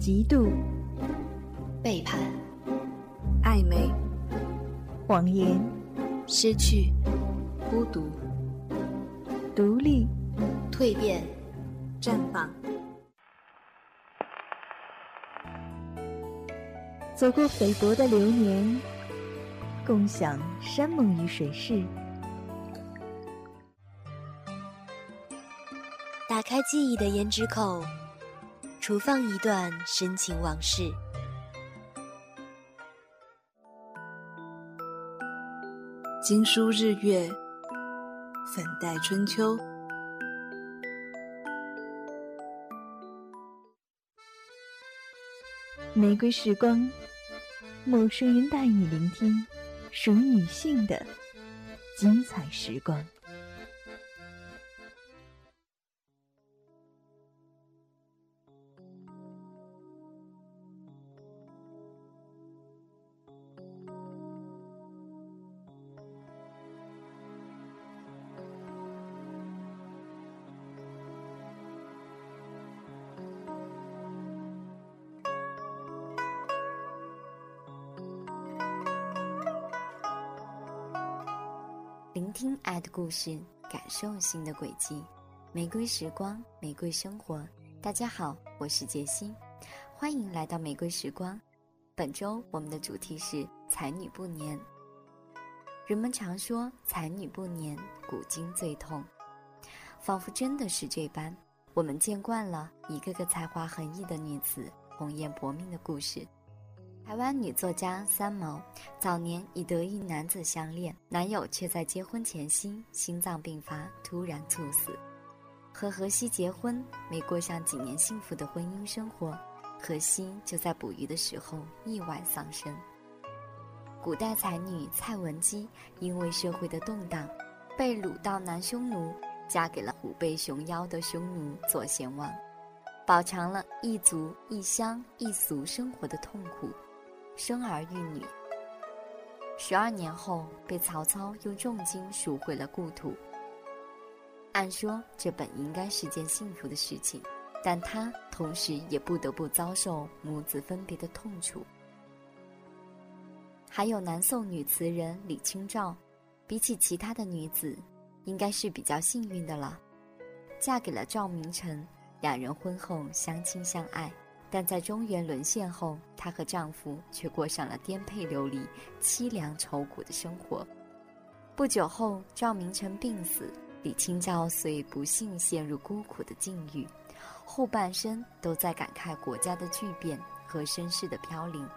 嫉妒、背叛、暧昧、谎言、失去、孤独、独立、蜕变、绽放。走过菲薄的流年，共享山盟与水誓。打开记忆的胭脂口，厨放一段深情往事。经书日月，粉黛春秋。玫瑰时光，陌生人带你聆听属于女性的精彩时光。故事，感受心的轨迹。玫瑰时光，玫瑰生活。大家好，我是杰西，欢迎来到玫瑰时光。本周我们的主题是才女不年。人们常说才女不年，古今最痛，仿佛真的是这般。我们见惯了一个个才华横溢的女子红颜薄命的故事。台湾女作家三毛早年已得一男子相恋，男友却在结婚前夕心脏病发，突然猝死。和荷西结婚，没过上几年幸福的婚姻生活，荷西就在捕鱼的时候意外丧生。古代才女蔡文姬因为社会的动荡，被掳到南匈奴，嫁给了虎背熊腰的匈奴左贤王，饱尝了一族一乡一俗生活的痛苦。生儿育女，十二年后被曹操用重金赎回了故土。按说这本应该是件幸福的事情，但他同时也不得不遭受母子分别的痛楚。还有南宋女词人李清照，比起其他的女子，应该是比较幸运的了，嫁给了赵明诚，两人婚后相亲相爱。但在中原沦陷后，她和丈夫却过上了颠沛流离、凄凉愁苦的生活。不久后，赵明诚病死，李清照遂不幸陷入孤苦的境遇，后半生都在感慨国家的巨变和身世的飘零。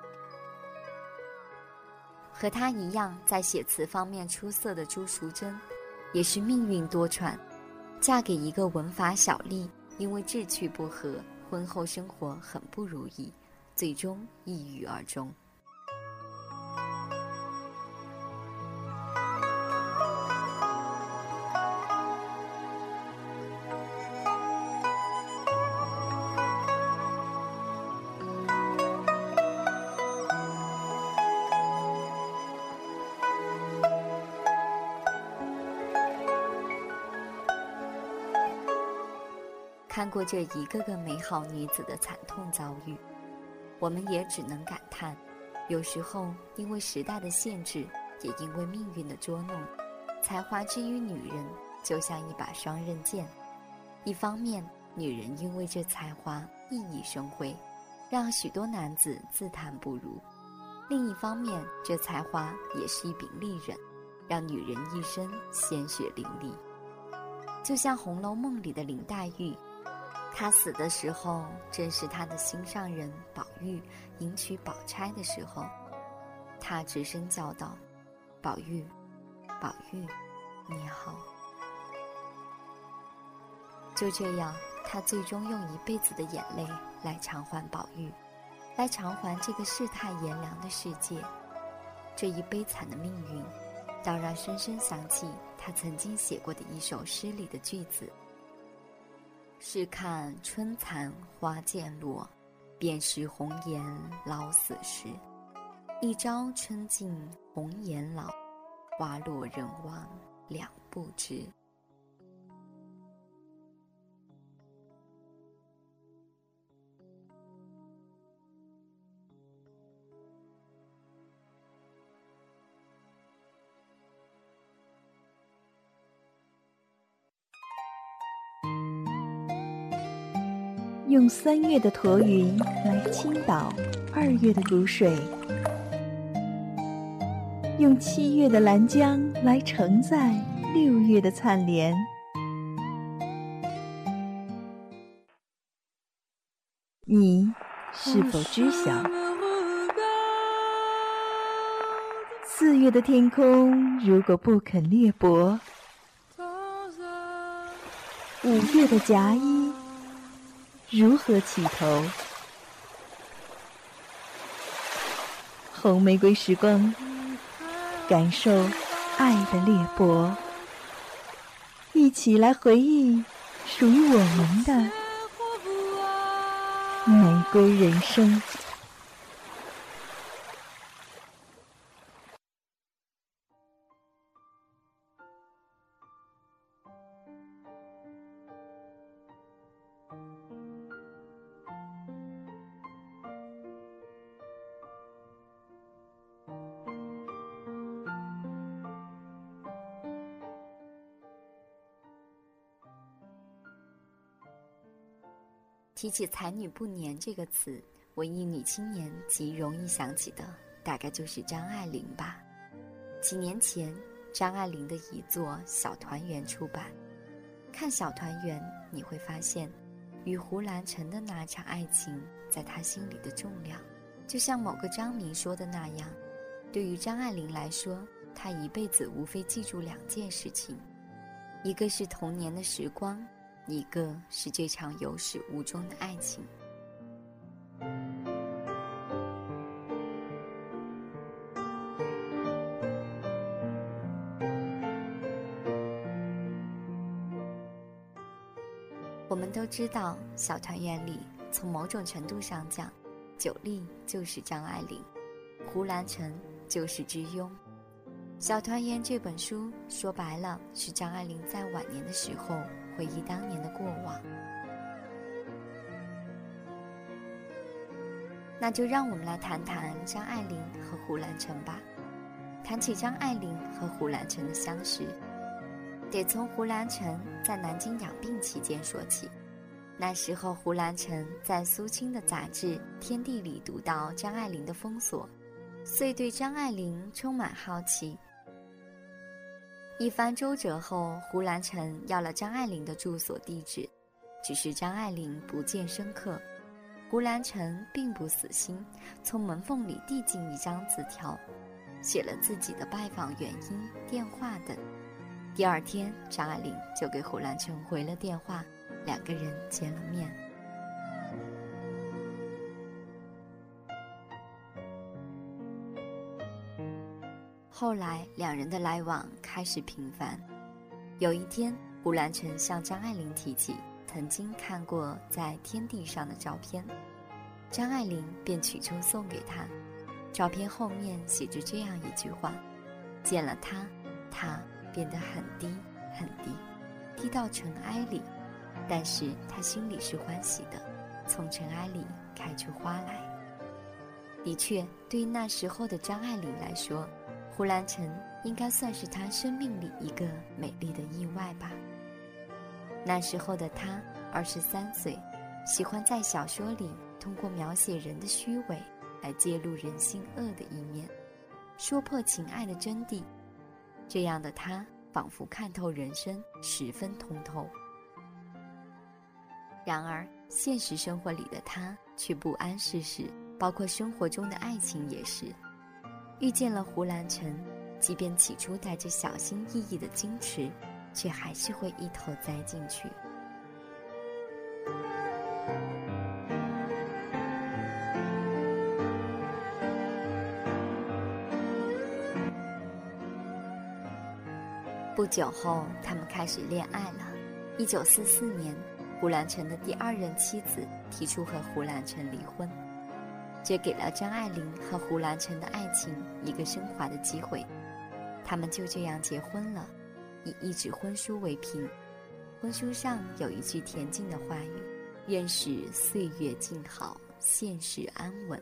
和她一样在写词方面出色的朱淑珍，也是命运多舛，嫁给一个文法小吏，因为志趣不合。婚后生活很不如意，最终抑郁而终。过这一个个美好女子的惨痛遭遇，我们也只能感叹：有时候因为时代的限制，也因为命运的捉弄，才华之于女人就像一把双刃剑。一方面，女人因为这才华熠熠生辉，让许多男子自叹不如；另一方面，这才华也是一柄利刃，让女人一生鲜血淋漓。就像《红楼梦》里的林黛玉。他死的时候，正是他的心上人宝玉迎娶宝钗的时候。他直声叫道：“宝玉，宝玉，你好。”就这样，他最终用一辈子的眼泪来偿还宝玉，来偿还这个世态炎凉的世界。这一悲惨的命运，倒让深深想起他曾经写过的一首诗里的句子。试看春残花渐落，便是红颜老死时。一朝春尽红颜老，花落人亡两不知。用三月的驼云来倾倒二月的谷水，用七月的兰江来承载六月的灿莲。你是否知晓，四月的天空如果不肯裂帛，五月的夹衣如何起头？红玫瑰时光，感受爱的裂帛，一起来回忆属于我们的。玫瑰人生。提起“才女不年”这个词，文艺女青年极容易想起的，大概就是张爱玲吧。几年前，张爱玲的遗作《小团圆》出版。看《小团圆》，你会发现，与胡兰成的那场爱情，在她心里的重量，就像某个张明说的那样：对于张爱玲来说，她一辈子无非记住两件事情，一个是童年的时光。一个是这场有始无终的爱情。我们都知道，《小团圆》里，从某种程度上讲，九莉就是张爱玲，胡兰成就是知庸。《小团圆》这本书说白了，是张爱玲在晚年的时候。回忆当年的过往，那就让我们来谈谈张爱玲和胡兰成吧。谈起张爱玲和胡兰成的相识，得从胡兰成在南京养病期间说起。那时候，胡兰成在苏青的杂志《天地》里读到张爱玲的封锁，遂对张爱玲充满好奇。一番周折后，胡兰成要了张爱玲的住所地址，只是张爱玲不见深刻。胡兰成并不死心，从门缝里递进一张字条，写了自己的拜访原因、电话等。第二天，张爱玲就给胡兰成回了电话，两个人见了面。后来，两人的来往开始频繁。有一天，胡兰成向张爱玲提起曾经看过在天地上的照片，张爱玲便取出送给他。照片后面写着这样一句话：“见了他，他变得很低很低，低到尘埃里，但是他心里是欢喜的，从尘埃里开出花来。”的确，对于那时候的张爱玲来说。胡兰成应该算是他生命里一个美丽的意外吧。那时候的他二十三岁，喜欢在小说里通过描写人的虚伪来揭露人性恶的一面，说破情爱的真谛。这样的他仿佛看透人生，十分通透。然而，现实生活里的他却不谙世事，包括生活中的爱情也是。遇见了胡兰成，即便起初带着小心翼翼的矜持，却还是会一头栽进去。不久后，他们开始恋爱了。一九四四年，胡兰成的第二任妻子提出和胡兰成离婚。这给了张爱玲和胡兰成的爱情一个升华的机会，他们就这样结婚了，以一纸婚书为凭。婚书上有一句恬静的话语：“愿使岁月静好，现实安稳。”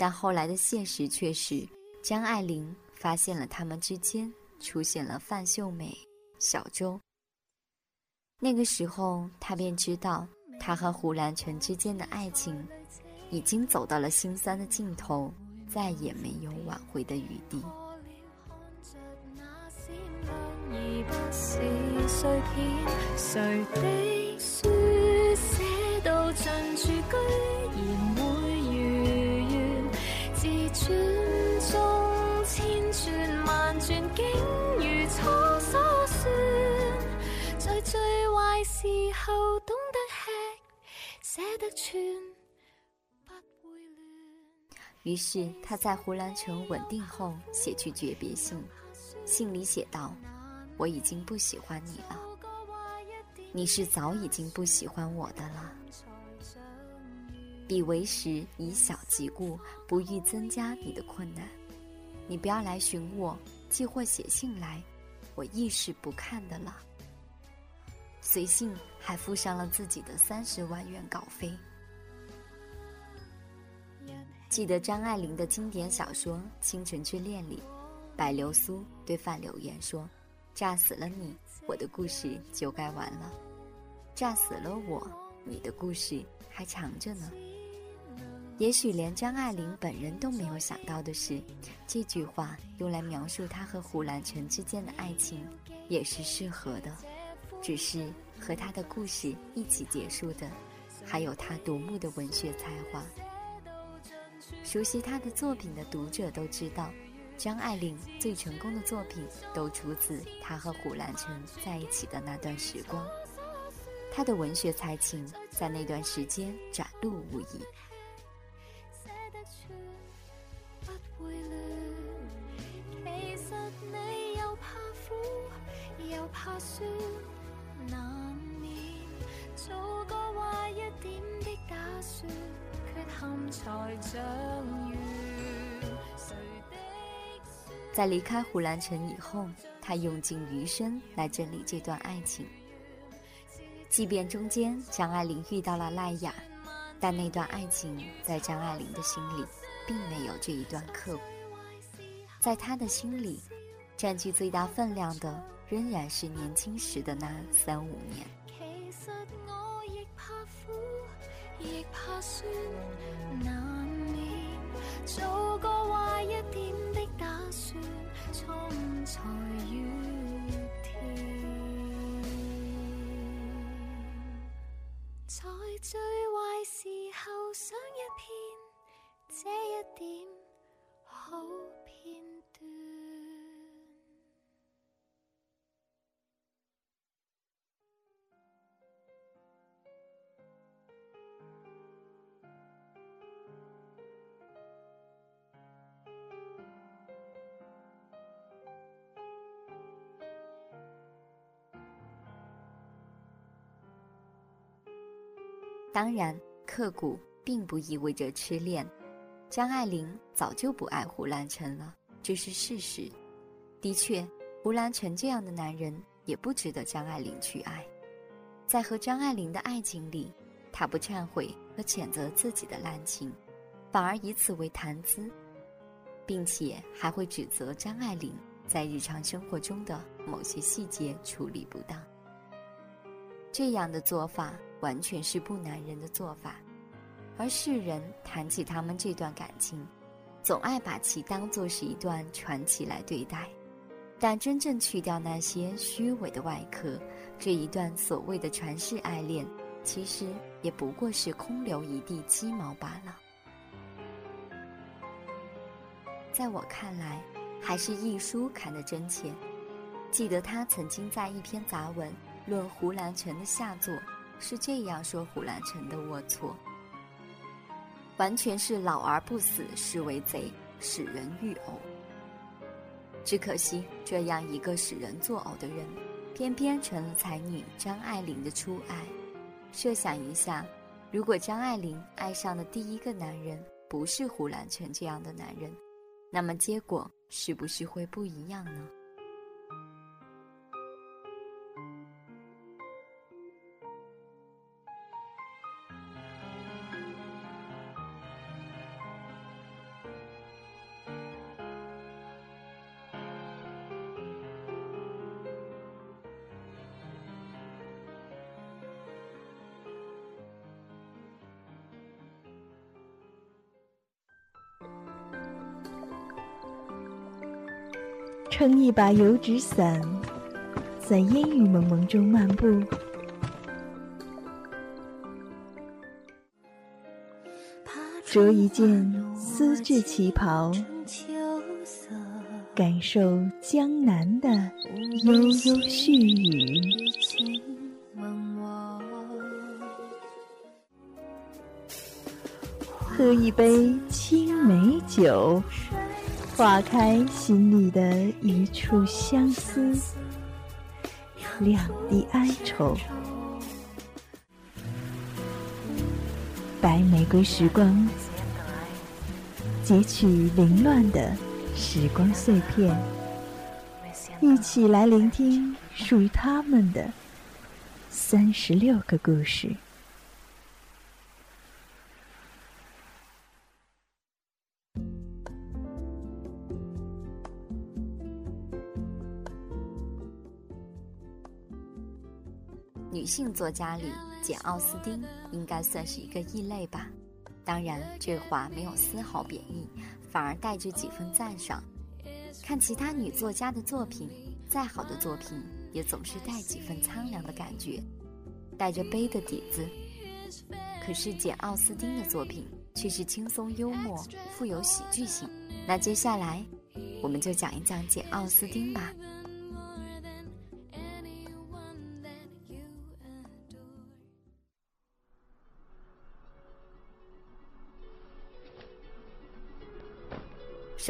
但后来的现实却是，张爱玲发现了他们之间出现了范秀美、小周。那个时候，她便知道，她和胡兰成之间的爱情已经走到了心酸的尽头，再也没有挽回的余地。于是他在胡兰成稳定后写去诀别信，信里写道：“我已经不喜欢你了，你是早已经不喜欢我的了。彼为时以小及故，不欲增加你的困难。你不要来寻我，寄或写信来，我亦是不看的了。”随信还附上了自己的三十万元稿费。记得张爱玲的经典小说《倾城之恋》里，白流苏对范柳岩说：“炸死了你，我的故事就该完了；炸死了我，你的故事还长着呢。”也许连张爱玲本人都没有想到的是，这句话用来描述她和胡兰成之间的爱情，也是适合的。只是和他的故事一起结束的，还有他独木的文学才华。熟悉他的作品的读者都知道，张爱玲最成功的作品都出自她和胡兰成在一起的那段时光。她的文学才情在那段时间展露无遗。在离开胡兰成以后，他用尽余生来整理这段爱情。即便中间张爱玲遇到了赖雅，但那段爱情在张爱玲的心里并没有这一段刻骨。在她的心里，占据最大分量的仍然是年轻时的那三五年。其实我亦怕苦，亦怕酸，难免做个坏一点的打算，错误才越甜。在最坏时候想当然，刻骨并不意味着痴恋。张爱玲早就不爱胡兰成了，这是事实。的确，胡兰成这样的男人也不值得张爱玲去爱。在和张爱玲的爱情里，他不忏悔和谴责自己的滥情，反而以此为谈资，并且还会指责张爱玲在日常生活中的某些细节处理不当。这样的做法。完全是不男人的做法，而世人谈起他们这段感情，总爱把其当作是一段传奇来对待。但真正去掉那些虚伪的外壳，这一段所谓的传世爱恋，其实也不过是空留一地鸡毛罢了。在我看来，还是一书看得真切。记得他曾经在一篇杂文论胡兰成的下作。是这样说胡兰成的龌龊，完全是老而不死是为贼，使人欲呕。只可惜这样一个使人作呕的人，偏偏成了才女张爱玲的初爱。设想一下，如果张爱玲爱上的第一个男人不是胡兰成这样的男人，那么结果是不是会不一样呢？撑一把油纸伞，在烟雨蒙蒙中漫步。着一件丝质旗袍，感受江南的悠悠絮语。喝一杯青梅酒，化开心里的一处相思，两地哀愁。白玫瑰时光，截取凌乱的时光碎片，一起来聆听属于他们的三十六个故事。性作家里，简·奥斯汀应该算是一个异类吧。当然，这话没有丝毫贬义，反而带着几分赞赏。看其他女作家的作品，再好的作品也总是带几分苍凉的感觉，带着悲的底子。可是简·奥斯汀的作品却是轻松幽默，富有喜剧性。那接下来，我们就讲一讲简·奥斯汀吧。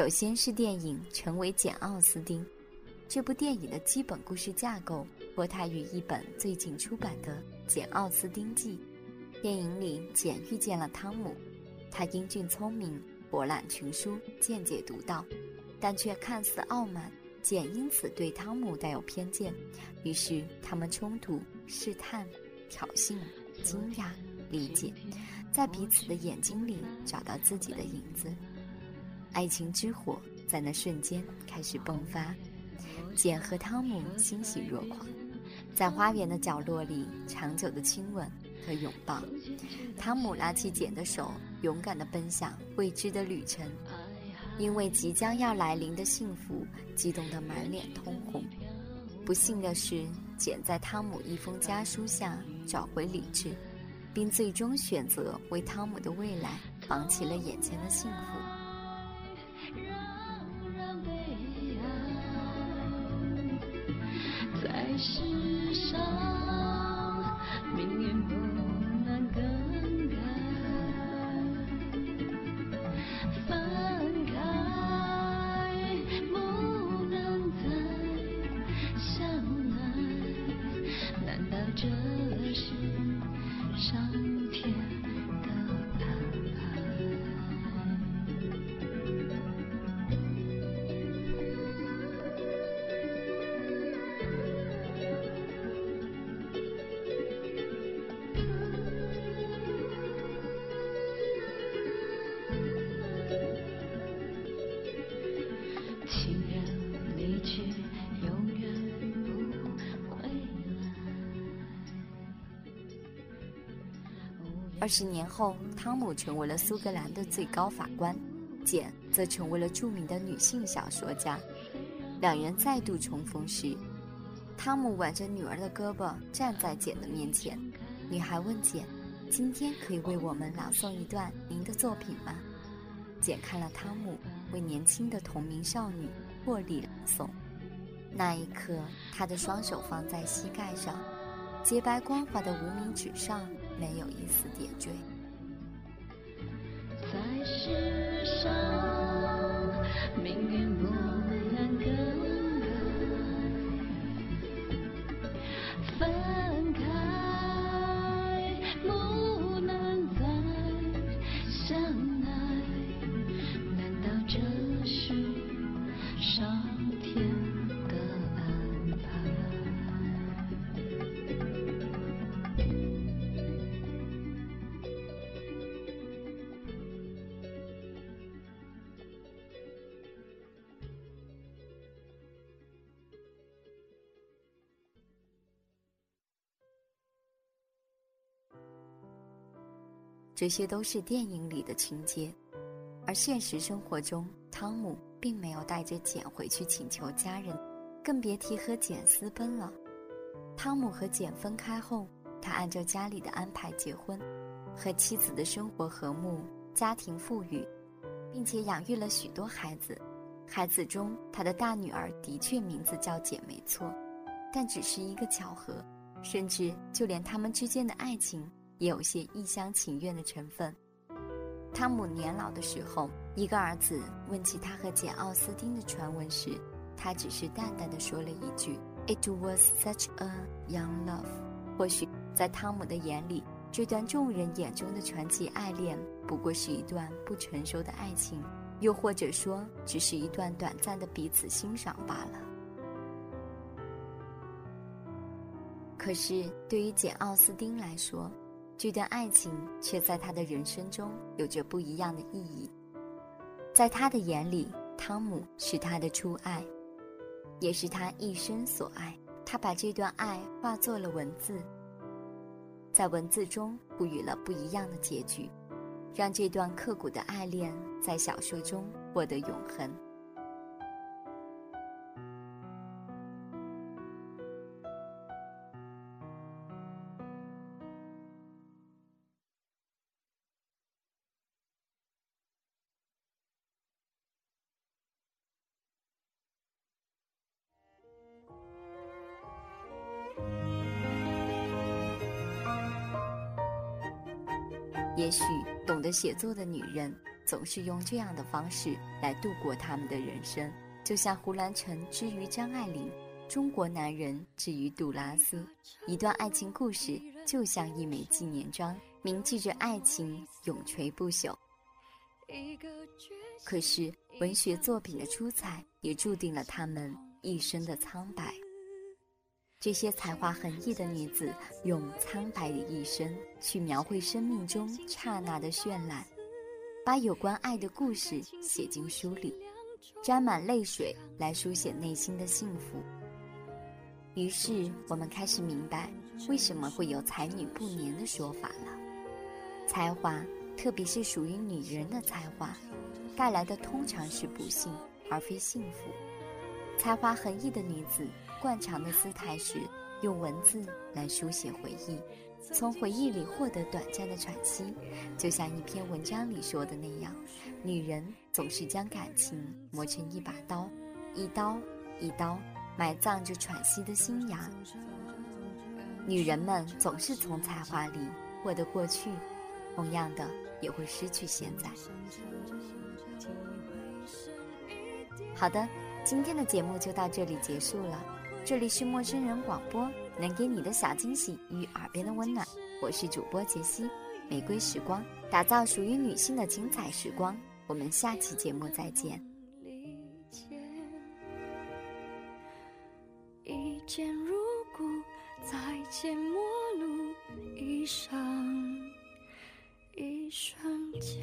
首先是电影《成为简·奥斯汀》，这部电影的基本故事架构脱胎于一本最近出版的《简·奥斯汀记》。电影里，简遇见了汤姆，他英俊聪明，博览群书，见解独到，但却看似傲慢。简因此对汤姆带有偏见，于是他们冲突、试探、挑衅、惊讶、理解，在彼此的眼睛里找到自己的影子。爱情之火在那瞬间开始迸发，简和汤姆欣喜若狂，在花园的角落里长久的亲吻和拥抱。汤姆拉起简的手，勇敢地奔向未知的旅程，因为即将要来临的幸福，激动得满脸通红。不幸的是，简在汤姆一封家书下找回理智，并最终选择为汤姆的未来放弃了眼前的幸福。这是上天？十年后，汤姆成为了苏格兰的最高法官，简则成为了著名的女性小说家。两人再度重逢时，汤姆挽着女儿的胳膊站在简的面前。女孩问简：“今天可以为我们朗诵一段您的作品吗？”简看了汤姆为年轻的同名少女破例朗诵，那一刻，她的双手放在膝盖上，洁白光滑的无名指上。没有一丝点缀。这些都是电影里的情节，而现实生活中，汤姆并没有带着简回去请求家人，更别提和简私奔了。汤姆和简分开后，他按照家里的安排结婚，和妻子的生活和睦，家庭富裕，并且养育了许多孩子。孩子中，他的大女儿的确名字叫简，没错，但只是一个巧合。甚至就连他们之间的爱情也有些一厢情愿的成分。汤姆年老的时候，一个儿子问起他和简·奥斯汀的传闻时，他只是淡淡的说了一句：“It was such a young love。”或许在汤姆的眼里，这段众人眼中的传奇爱恋不过是一段不成熟的爱情，又或者说，只是一段短暂的彼此欣赏罢了。可是，对于简·奥斯汀来说，这段爱情却在他的人生中有着不一样的意义。在他的眼里，汤姆是他的初爱，也是他一生所爱。他把这段爱化作了文字，在文字中赋予了不一样的结局，让这段刻骨的爱恋在小说中获得永恒。也许懂得写作的女人总是用这样的方式来度过他们的人生，就像胡兰成之于张爱玲，中国男人之于杜拉斯。一段爱情故事就像一枚纪念章，铭记着爱情永垂不朽。可是文学作品的出彩，也注定了他们一生的苍白。这些才华横溢的女子，用苍白的一生去描绘生命中刹那的绚烂，把有关爱的故事写进书里，沾满泪水来书写内心的幸福。于是，我们开始明白为什么会有“才女不年”的说法了。才华，特别是属于女人的才华，带来的通常是不幸，而非幸福。才华横溢的女子。惯常的姿态时用文字来书写回忆，从回忆里获得短暂的喘息，就像一篇文章里说的那样，女人总是将感情磨成一把刀，一刀一刀埋葬着喘息的新芽。女人们总是从才华里获得过去，同样的也会失去现在。好的，今天的节目就到这里结束了。这里是陌生人广播，能给你的小惊喜与耳边的温暖。我是主播杰西，玫瑰时光，打造属于女性的精彩时光。我们下期节目再见。一见如故，再见陌路，一生一瞬间。